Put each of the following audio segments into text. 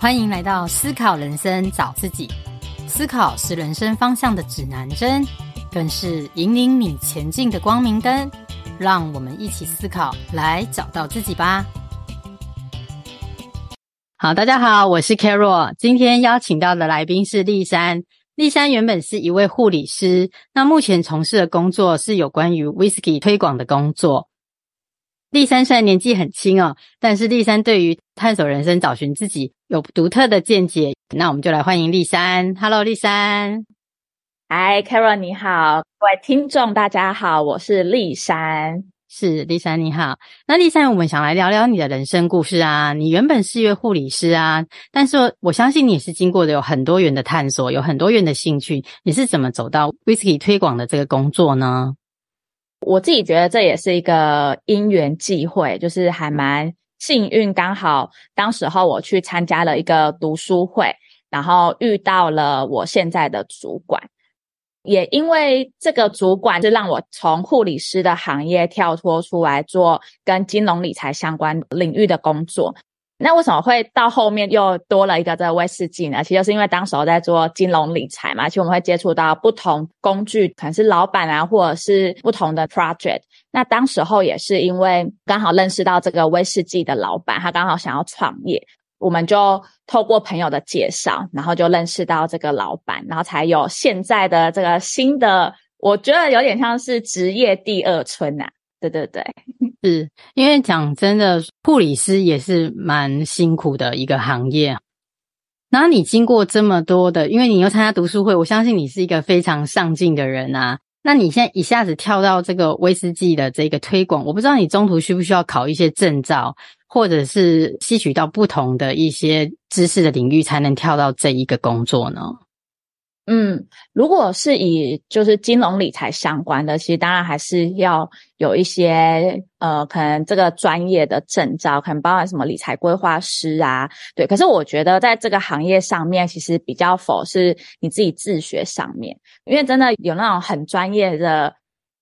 欢迎来到思考人生，找自己。思考是人生方向的指南针，更是引领你前进的光明灯。让我们一起思考，来找到自己吧。好，大家好，我是 Carol。今天邀请到的来宾是丽珊。丽珊原本是一位护理师，那目前从事的工作是有关于 Whisky 推广的工作。丽珊虽然年纪很轻哦，但是立珊对于探索人生、找寻自己有独特的见解。那我们就来欢迎立珊。Hello，丽珊。Hi，Carol，你好，各位听众大家好，我是立珊。是立珊，你好。那立珊，我们想来聊聊你的人生故事啊。你原本是一位护理师啊，但是我相信你也是经过的有很多元的探索，有很多元的兴趣。你是怎么走到 Whisky 推广的这个工作呢？我自己觉得这也是一个因缘际会，就是还蛮幸运，刚好当时候我去参加了一个读书会，然后遇到了我现在的主管，也因为这个主管是让我从护理师的行业跳脱出来做跟金融理财相关领域的工作。那为什么会到后面又多了一个这个威士忌呢？其实就是因为当时候在做金融理财嘛，其实我们会接触到不同工具，可能是老板啊，或者是不同的 project。那当时候也是因为刚好认识到这个威士忌的老板，他刚好想要创业，我们就透过朋友的介绍，然后就认识到这个老板，然后才有现在的这个新的，我觉得有点像是职业第二春啊。对对对，是因为讲真的，护理师也是蛮辛苦的一个行业。那你经过这么多的，因为你又参加读书会，我相信你是一个非常上进的人啊。那你现在一下子跳到这个威士忌的这个推广，我不知道你中途需不需要考一些证照，或者是吸取到不同的一些知识的领域，才能跳到这一个工作呢？嗯，如果是以就是金融理财相关的，其实当然还是要有一些呃，可能这个专业的证照，可能包含什么理财规划师啊，对。可是我觉得在这个行业上面，其实比较否是你自己自学上面，因为真的有那种很专业的。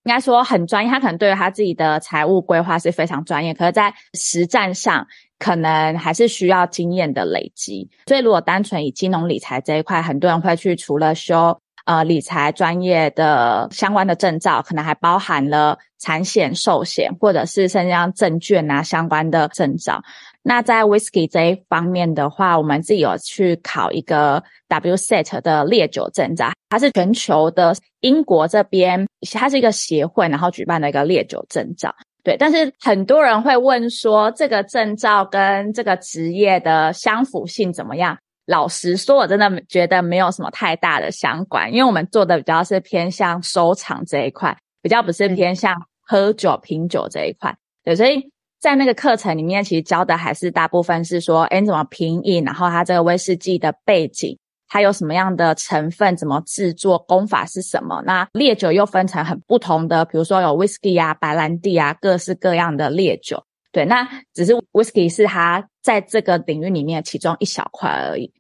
应该说很专业，他可能对于他自己的财务规划是非常专业，可是，在实战上可能还是需要经验的累积。所以，如果单纯以金融理财这一块，很多人会去除了修呃理财专业的相关的证照，可能还包含了产险、寿险，或者是甚至像证券啊相关的证照。那在 Whisky 这一方面的话，我们自己有去考一个 WSET 的烈酒证照，它是全球的英国这边，它是一个协会，然后举办的一个烈酒证照。对，但是很多人会问说，这个证照跟这个职业的相符性怎么样？老实说，我真的觉得没有什么太大的相关，因为我们做的比较是偏向收藏这一块，比较不是偏向喝酒品酒这一块。对，所以。在那个课程里面，其实教的还是大部分是说，哎，你怎么品饮，然后它这个威士忌的背景，它有什么样的成分，怎么制作，功法是什么？那烈酒又分成很不同的，比如说有威士忌啊、白兰地啊，各式各样的烈酒。对，那只是威士忌是它在这个领域里面其中一小块而已。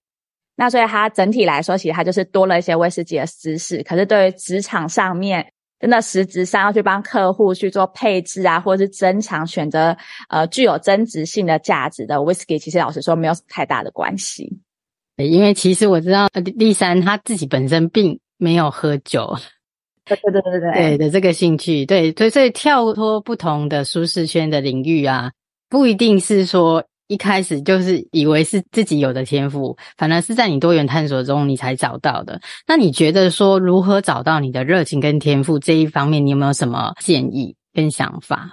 那所以它整体来说，其实它就是多了一些威士忌的知识。可是对于职场上面，真的实质上要去帮客户去做配置啊，或者是增强选择呃具有增值性的价值的 whisky，其实老实说没有太大的关系。因为其实我知道丽珊她自己本身并没有喝酒，对对对对对，对的这个兴趣，对，所以所以跳脱不同的舒适圈的领域啊，不一定是说。一开始就是以为是自己有的天赋，反而是在你多元探索中你才找到的。那你觉得说如何找到你的热情跟天赋这一方面，你有没有什么建议跟想法？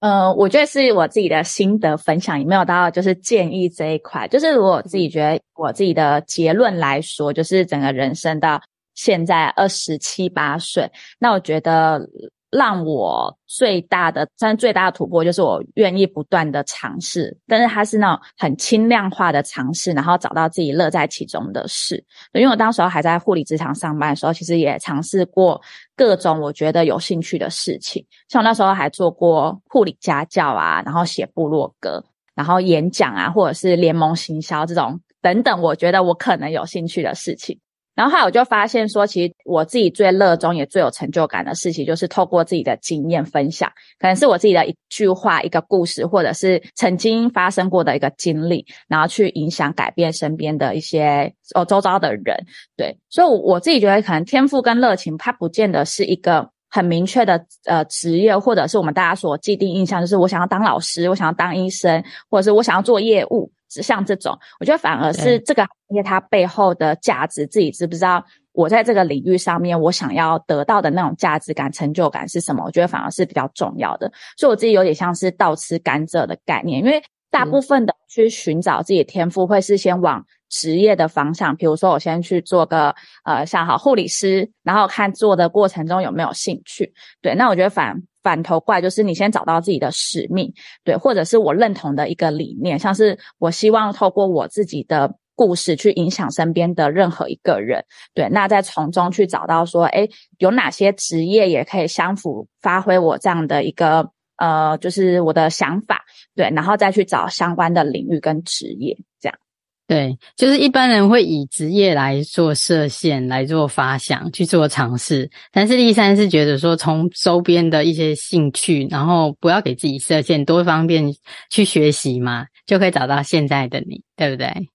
呃，我觉得是我自己的心得分享，也没有到就是建议这一块。就是如果我自己觉得我自己的结论来说，就是整个人生到现在二十七八岁，那我觉得。让我最大的，真最大的突破就是我愿意不断的尝试，但是它是那种很轻量化的尝试，然后找到自己乐在其中的事。因为我当时候还在护理职场上班的时候，其实也尝试过各种我觉得有兴趣的事情，像我那时候还做过护理家教啊，然后写部落格，然后演讲啊，或者是联盟行销这种等等，我觉得我可能有兴趣的事情。然后后来我就发现说，其实我自己最热衷也最有成就感的事情，就是透过自己的经验分享，可能是我自己的一句话、一个故事，或者是曾经发生过的一个经历，然后去影响、改变身边的一些哦周遭的人。对，所以我自己觉得，可能天赋跟热情，它不见得是一个很明确的呃职业，或者是我们大家所既定印象，就是我想要当老师，我想要当医生，或者是我想要做业务。像这种，我觉得反而是这个行业它背后的价值，自己知不知道？我在这个领域上面，我想要得到的那种价值感、成就感是什么？我觉得反而是比较重要的。所以我自己有点像是倒吃甘蔗的概念，因为大部分的去寻找自己的天赋，会是先往职业的方向，比如说我先去做个呃，像好护理师，然后看做的过程中有没有兴趣。对，那我觉得反。反头过来就是你先找到自己的使命，对，或者是我认同的一个理念，像是我希望透过我自己的故事去影响身边的任何一个人，对，那再从中去找到说，诶，有哪些职业也可以相符发挥我这样的一个呃，就是我的想法，对，然后再去找相关的领域跟职业这样。对，就是一般人会以职业来做设限，来做发想，去做尝试。但是丽珊是觉得说，从周边的一些兴趣，然后不要给自己设限，多方便去学习嘛，就可以找到现在的你，对不对？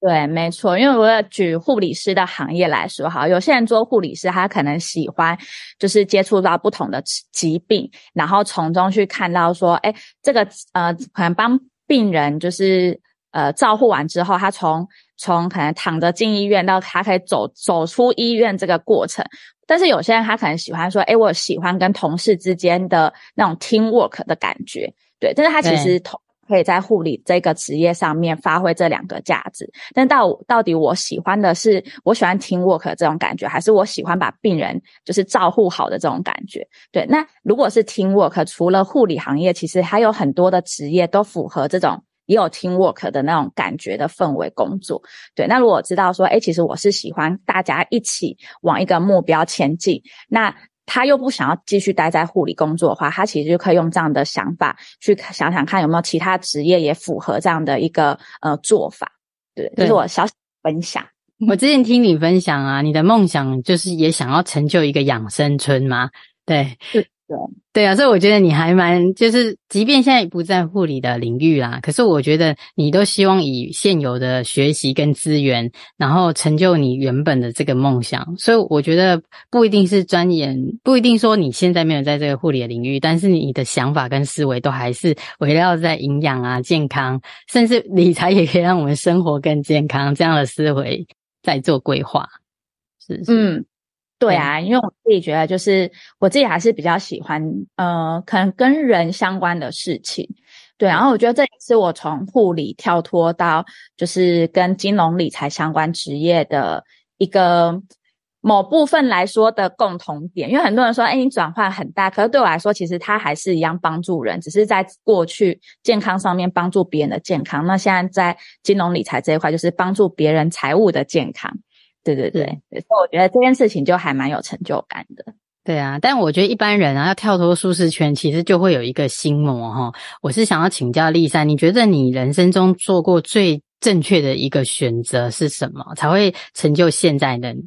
对，没错。因为我要举护理师的行业来说，哈，有些人做护理师，他可能喜欢就是接触到不同的疾病，然后从中去看到说，哎，这个呃，可能帮病人就是。呃，照护完之后，他从从可能躺着进医院到他可以走走出医院这个过程，但是有些人他可能喜欢说，哎，我喜欢跟同事之间的那种 team work 的感觉，对，但是他其实同可以在护理这个职业上面发挥这两个价值。但到到底我喜欢的是我喜欢听 work 这种感觉，还是我喜欢把病人就是照护好的这种感觉？对，那如果是听 work，除了护理行业，其实还有很多的职业都符合这种。也有 teamwork 的那种感觉的氛围工作，对。那如果知道说，诶，其实我是喜欢大家一起往一个目标前进，那他又不想要继续待在护理工作的话，他其实就可以用这样的想法去想想看有没有其他职业也符合这样的一个呃做法。对，这是我小小分享。我之前听你分享啊，你的梦想就是也想要成就一个养生村吗？对。对对啊，所以我觉得你还蛮，就是即便现在不在护理的领域啦，可是我觉得你都希望以现有的学习跟资源，然后成就你原本的这个梦想。所以我觉得不一定是钻研，不一定说你现在没有在这个护理的领域，但是你的想法跟思维都还是围绕在营养啊、健康，甚至理财也可以让我们生活更健康这样的思维在做规划，是。嗯。对啊，因为我自己觉得，就是我自己还是比较喜欢，呃，可能跟人相关的事情。对，然后我觉得这也是我从护理跳脱到就是跟金融理财相关职业的一个某部分来说的共同点。因为很多人说，哎，你转换很大，可是对我来说，其实它还是一样帮助人，只是在过去健康上面帮助别人的健康。那现在在金融理财这一块，就是帮助别人财务的健康。对对对，所以我觉得这件事情就还蛮有成就感的。对啊，但我觉得一般人啊，要跳脱舒适圈，其实就会有一个心魔哈。我是想要请教丽珊，你觉得你人生中做过最正确的一个选择是什么，才会成就现在的你？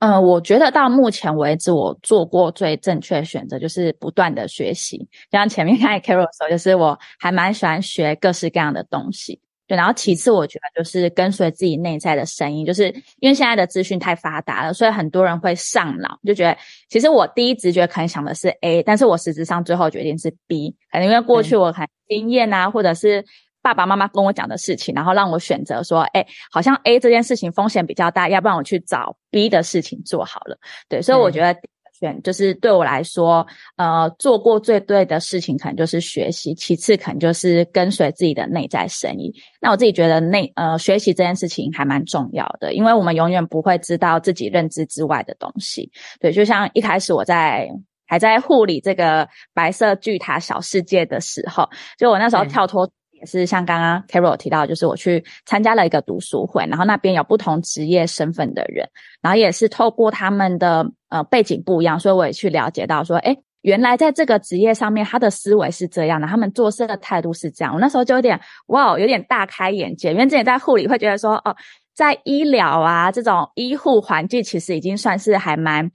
嗯，我觉得到目前为止，我做过最正确的选择就是不断的学习。就像前面看 Carol 的时候，就是我还蛮喜欢学各式各样的东西。对，然后其次，我觉得就是跟随自己内在的声音，就是因为现在的资讯太发达了，所以很多人会上脑，就觉得其实我第一直觉可能想的是 A，但是我实质上最后决定是 B，可能因为过去我很经验啊，或者是爸爸妈妈跟我讲的事情，然后让我选择说，哎，好像 A 这件事情风险比较大，要不然我去找 B 的事情做好了。对，所以我觉得。选就是对我来说，呃，做过最对的事情，可能就是学习；其次，可能就是跟随自己的内在声音。那我自己觉得内，内呃，学习这件事情还蛮重要的，因为我们永远不会知道自己认知之外的东西。对，就像一开始我在还在护理这个白色巨塔小世界的时候，就我那时候跳脱。也是像刚刚 Carol 提到，就是我去参加了一个读书会，然后那边有不同职业身份的人，然后也是透过他们的呃背景不一样，所以我也去了解到说，诶原来在这个职业上面，他的思维是这样的，他们做事的态度是这样。我那时候就有点哇，有点大开眼界。因为之前在护理会觉得说，哦，在医疗啊这种医护环境，其实已经算是还蛮。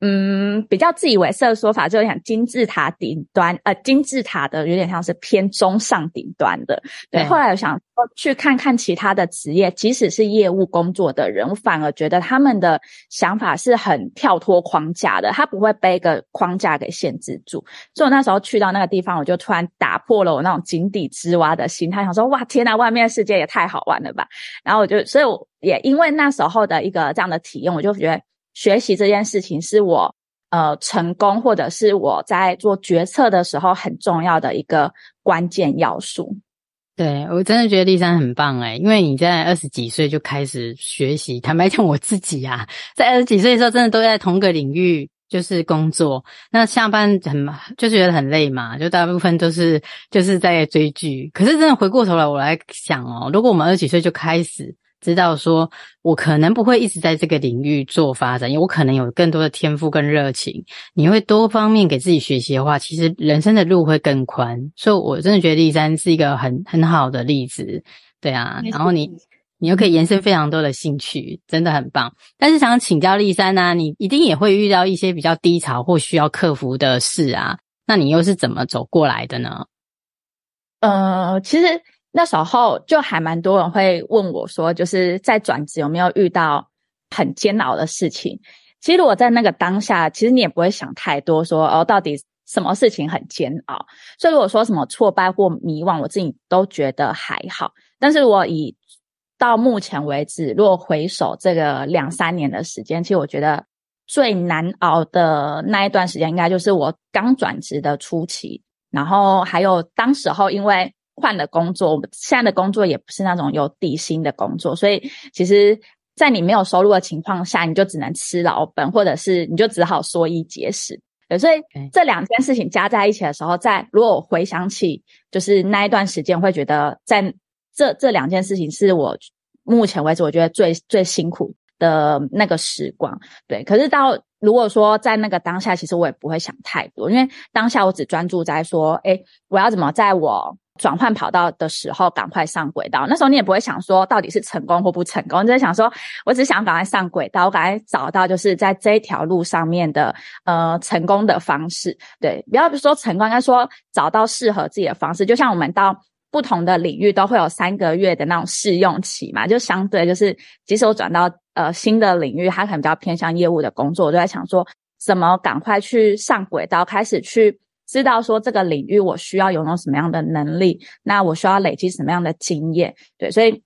嗯，比较自以为是的说法，就像金字塔顶端，呃，金字塔的有点像是偏中上顶端的。对，对后来我想说去看看其他的职业，即使是业务工作的人，我反而觉得他们的想法是很跳脱框架的，他不会被一个框架给限制住。所以我那时候去到那个地方，我就突然打破了我那种井底之蛙的心态，想说哇，天呐，外面的世界也太好玩了吧！然后我就，所以我也因为那时候的一个这样的体验，我就觉得。学习这件事情是我呃成功，或者是我在做决策的时候很重要的一个关键要素。对，我真的觉得丽珊很棒诶，因为你在二十几岁就开始学习。坦白讲，我自己啊，在二十几岁的时候，真的都在同个领域就是工作。那下班很就觉得很累嘛，就大部分都是就是在追剧。可是真的回过头来，我来想哦，如果我们二十几岁就开始。知道说，我可能不会一直在这个领域做发展，因为我可能有更多的天赋跟热情。你会多方面给自己学习的话，其实人生的路会更宽。所以，我真的觉得丽珊是一个很很好的例子，对啊。然后你你又可以延伸非常多的兴趣，真的很棒。但是想请教丽珊呢，你一定也会遇到一些比较低潮或需要克服的事啊，那你又是怎么走过来的呢？呃，其实。那时候就还蛮多人会问我说，就是在转职有没有遇到很煎熬的事情？其实我在那个当下，其实你也不会想太多说，哦，到底什么事情很煎熬？所以如果说什么挫败或迷惘，我自己都觉得还好。但是我以到目前为止，如果回首这个两三年的时间，其实我觉得最难熬的那一段时间，应该就是我刚转职的初期，然后还有当时候因为。换了工作，我们现在的工作也不是那种有底薪的工作，所以其实，在你没有收入的情况下，你就只能吃老本，或者是你就只好缩衣节食。对，所以这两件事情加在一起的时候，在如果我回想起，就是那一段时间，会觉得在这这两件事情是我目前为止我觉得最最辛苦的那个时光。对，可是到如果说在那个当下，其实我也不会想太多，因为当下我只专注在说，哎，我要怎么在我。转换跑道的时候，赶快上轨道。那时候你也不会想说到底是成功或不成功，你只想说，我只想赶快上轨道，我赶快找到就是在这一条路上面的呃成功的方式。对，不要说成功，应该说找到适合自己的方式。就像我们到不同的领域都会有三个月的那种试用期嘛，就相对就是，即使我转到呃新的领域，它可能比较偏向业务的工作，我就在想说，怎么赶快去上轨道，开始去。知道说这个领域我需要拥有什么样的能力，那我需要累积什么样的经验，对，所以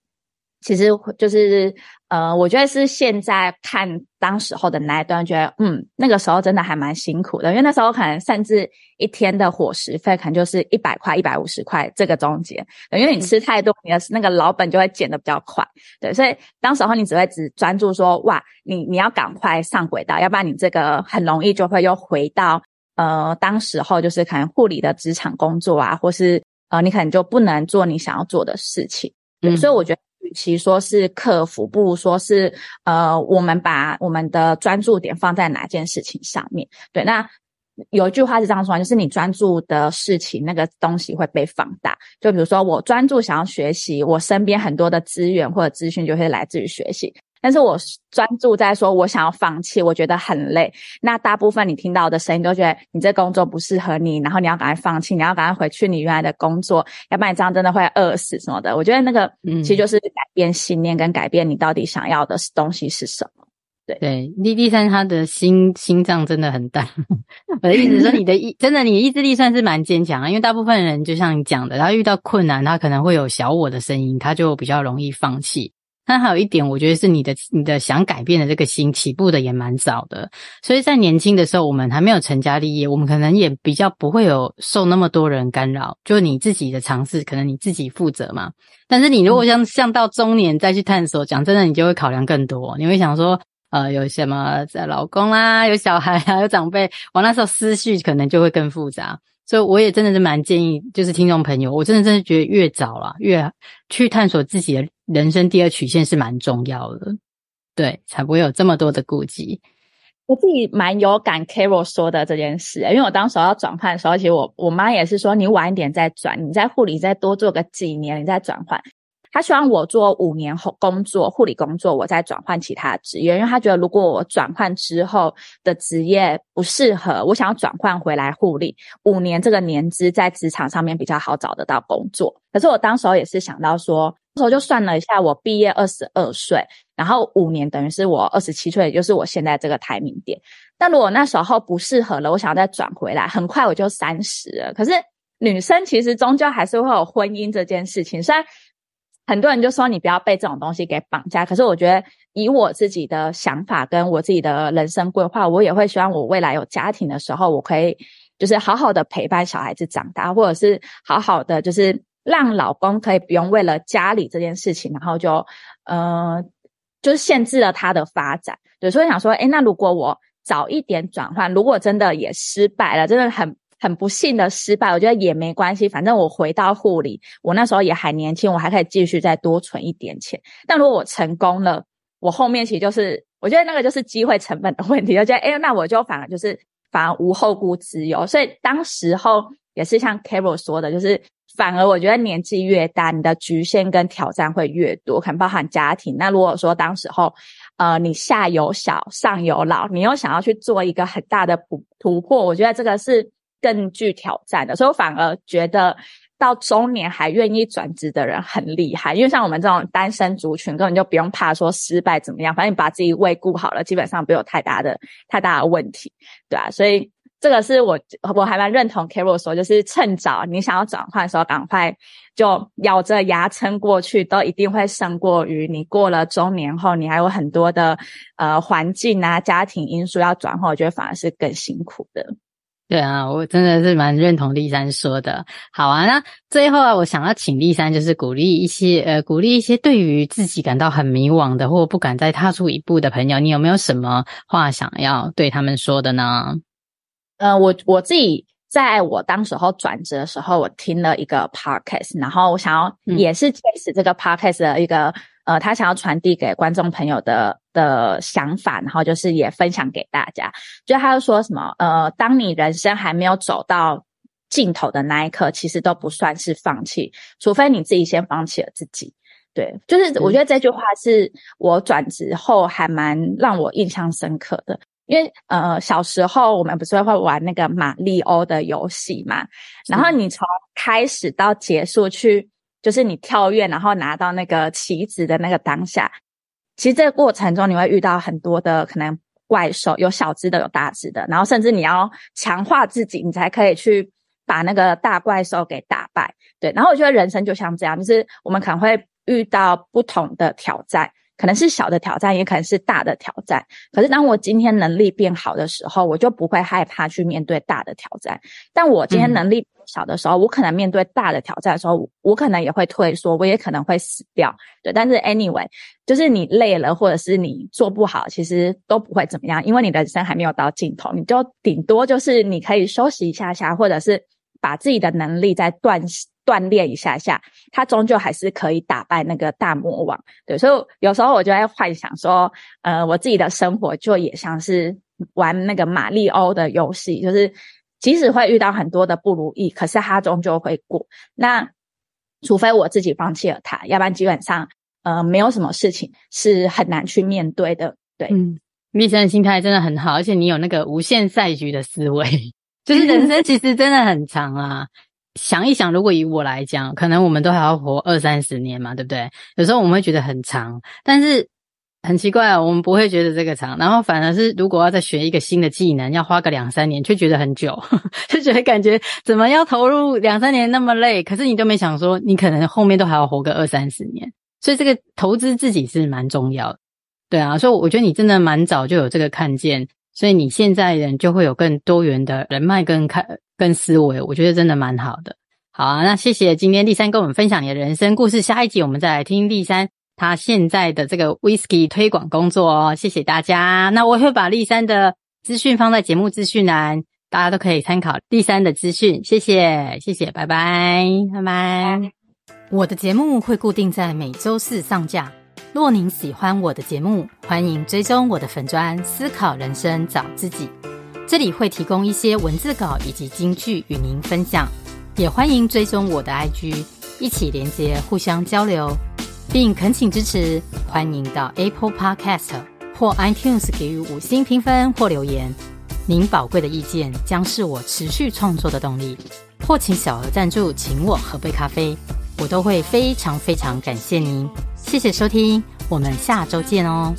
其实就是呃，我觉得是现在看当时候的那一段，觉得嗯，那个时候真的还蛮辛苦的，因为那时候可能甚至一天的伙食费可能就是一百块、一百五十块这个中间，因为你吃太多，你的那个老本就会减得比较快，对，所以当时候你只会只专注说哇，你你要赶快上轨道，要不然你这个很容易就会又回到。呃，当时候就是可能护理的职场工作啊，或是呃，你可能就不能做你想要做的事情。对，嗯，所以我觉得，与其说是克服，不如说是呃，我们把我们的专注点放在哪件事情上面。对，那有一句话是这样说，就是你专注的事情，那个东西会被放大。就比如说，我专注想要学习，我身边很多的资源或者资讯就会来自于学习。但是我专注在说，我想要放弃，我觉得很累。那大部分你听到的声音都觉得你这工作不适合你，然后你要赶快放弃，你要赶快回去你原来的工作，要不然你这样真的会饿死什么的。我觉得那个其实就是改变信念跟改变你到底想要的东西是什么。对对，莉莉珊她的心心脏真的很大。我的意思是说，你的意真的你的意志力算是蛮坚强啊，因为大部分人就像你讲的，他遇到困难，他可能会有小我的声音，他就比较容易放弃。那还有一点，我觉得是你的你的想改变的这个心起步的也蛮早的，所以在年轻的时候，我们还没有成家立业，我们可能也比较不会有受那么多人干扰，就你自己的尝试，可能你自己负责嘛。但是你如果像像到中年再去探索，讲真的，你就会考量更多，你会想说，呃，有什么在老公啦，有小孩啊，有长辈，我那时候思绪可能就会更复杂。所以我也真的是蛮建议，就是听众朋友，我真的真的觉得越早啦，越去探索自己的人生第二曲线是蛮重要的，对，才不会有这么多的顾忌。我自己蛮有感，Carol 说的这件事，因为我当时要转换的时候，其实我我妈也是说，你晚一点再转，你在护理再多做个几年，你再转换。他希望我做五年后工作，护理工作，我再转换其他职业，因为他觉得如果我转换之后的职业不适合，我想要转换回来护理，五年这个年资在职场上面比较好找得到工作。可是我当时候也是想到说，那时候就算了一下，我毕业二十二岁。然后五年等于是我二十七岁，也就是我现在这个台名点。但如果那时候不适合了，我想要再转回来，很快我就三十了。可是女生其实终究还是会有婚姻这件事情。虽然很多人就说你不要被这种东西给绑架，可是我觉得以我自己的想法跟我自己的人生规划，我也会希望我未来有家庭的时候，我可以就是好好的陪伴小孩子长大，或者是好好的就是让老公可以不用为了家里这件事情，然后就呃。就是限制了他的发展，对，所以想说，诶，那如果我早一点转换，如果真的也失败了，真的很很不幸的失败，我觉得也没关系，反正我回到护理，我那时候也还年轻，我还可以继续再多存一点钱。但如果我成功了，我后面其实就是，我觉得那个就是机会成本的问题，我觉得，诶，那我就反而就是反而无后顾之忧。所以当时候也是像 Carol 说的，就是。反而我觉得年纪越大，你的局限跟挑战会越多，可能包含家庭。那如果说当时候，呃，你下有小，上有老，你又想要去做一个很大的突突破，我觉得这个是更具挑战的。所以我反而觉得到中年还愿意转职的人很厉害，因为像我们这种单身族群，根本就不用怕说失败怎么样，反正你把自己胃顾好了，基本上没有太大的太大的问题，对啊，所以。这个是我我还蛮认同 Carol 说，就是趁早你想要转换的时候，赶快就咬着牙撑过去，都一定会胜过于你过了中年后，你还有很多的呃环境啊、家庭因素要转换，我觉得反而是更辛苦的。对啊，我真的是蛮认同立三说的。好啊，那最后啊，我想要请立三就是鼓励一些呃，鼓励一些对于自己感到很迷惘的或不敢再踏出一步的朋友，你有没有什么话想要对他们说的呢？呃，我我自己在我当时候转职的时候，我听了一个 podcast，然后我想要也是 case 这个 podcast 的一个、嗯、呃，他想要传递给观众朋友的的想法，然后就是也分享给大家。就他就说什么呃，当你人生还没有走到尽头的那一刻，其实都不算是放弃，除非你自己先放弃了自己。对，就是我觉得这句话是我转职后还蛮让我印象深刻的。因为呃，小时候我们不是会玩那个玛丽欧的游戏嘛？然后你从开始到结束去，就是你跳跃，然后拿到那个棋子的那个当下，其实这个过程中你会遇到很多的可能怪兽，有小只的，有大只的，然后甚至你要强化自己，你才可以去把那个大怪兽给打败。对，然后我觉得人生就像这样，就是我们可能会遇到不同的挑战。可能是小的挑战，也可能是大的挑战。可是当我今天能力变好的时候，我就不会害怕去面对大的挑战。但我今天能力小的时候，嗯、我可能面对大的挑战的时候，我可能也会退缩，我也可能会死掉。对，但是 anyway，就是你累了，或者是你做不好，其实都不会怎么样，因为你的人生还没有到尽头，你就顶多就是你可以休息一下下，或者是把自己的能力再锻。锻炼一下下，他终究还是可以打败那个大魔王。对，所以有时候我就在幻想说，呃，我自己的生活就也像是玩那个玛丽欧的游戏，就是即使会遇到很多的不如意，可是他终究会过。那除非我自己放弃了他，要不然基本上，呃，没有什么事情是很难去面对的。对，嗯，丽珊的心态真的很好，而且你有那个无限赛局的思维，就是人生其实真的很长啊。想一想，如果以我来讲，可能我们都还要活二三十年嘛，对不对？有时候我们会觉得很长，但是很奇怪哦，我们不会觉得这个长，然后反而是如果要再学一个新的技能，要花个两三年，却觉得很久，就觉得感觉怎么要投入两三年那么累，可是你都没想说，你可能后面都还要活个二三十年，所以这个投资自己是蛮重要的，对啊，所以我觉得你真的蛮早就有这个看见。所以你现在人就会有更多元的人脉跟看跟思维，我觉得真的蛮好的。好啊，那谢谢今天丽珊跟我们分享你的人生故事。下一集我们再来听丽珊她现在的这个 whisky 推广工作哦。谢谢大家。那我会把丽珊的资讯放在节目资讯栏，大家都可以参考丽珊的资讯。谢谢，谢谢，拜拜，拜拜。我的节目会固定在每周四上架。若您喜欢我的节目，欢迎追踪我的粉砖思考人生找自己，这里会提供一些文字稿以及金句与您分享，也欢迎追踪我的 IG，一起连接互相交流，并恳请支持，欢迎到 Apple Podcast 或 iTunes 给予五星评分或留言，您宝贵的意见将是我持续创作的动力，或请小额赞助，请我喝杯咖啡。我都会非常非常感谢您，谢谢收听，我们下周见哦。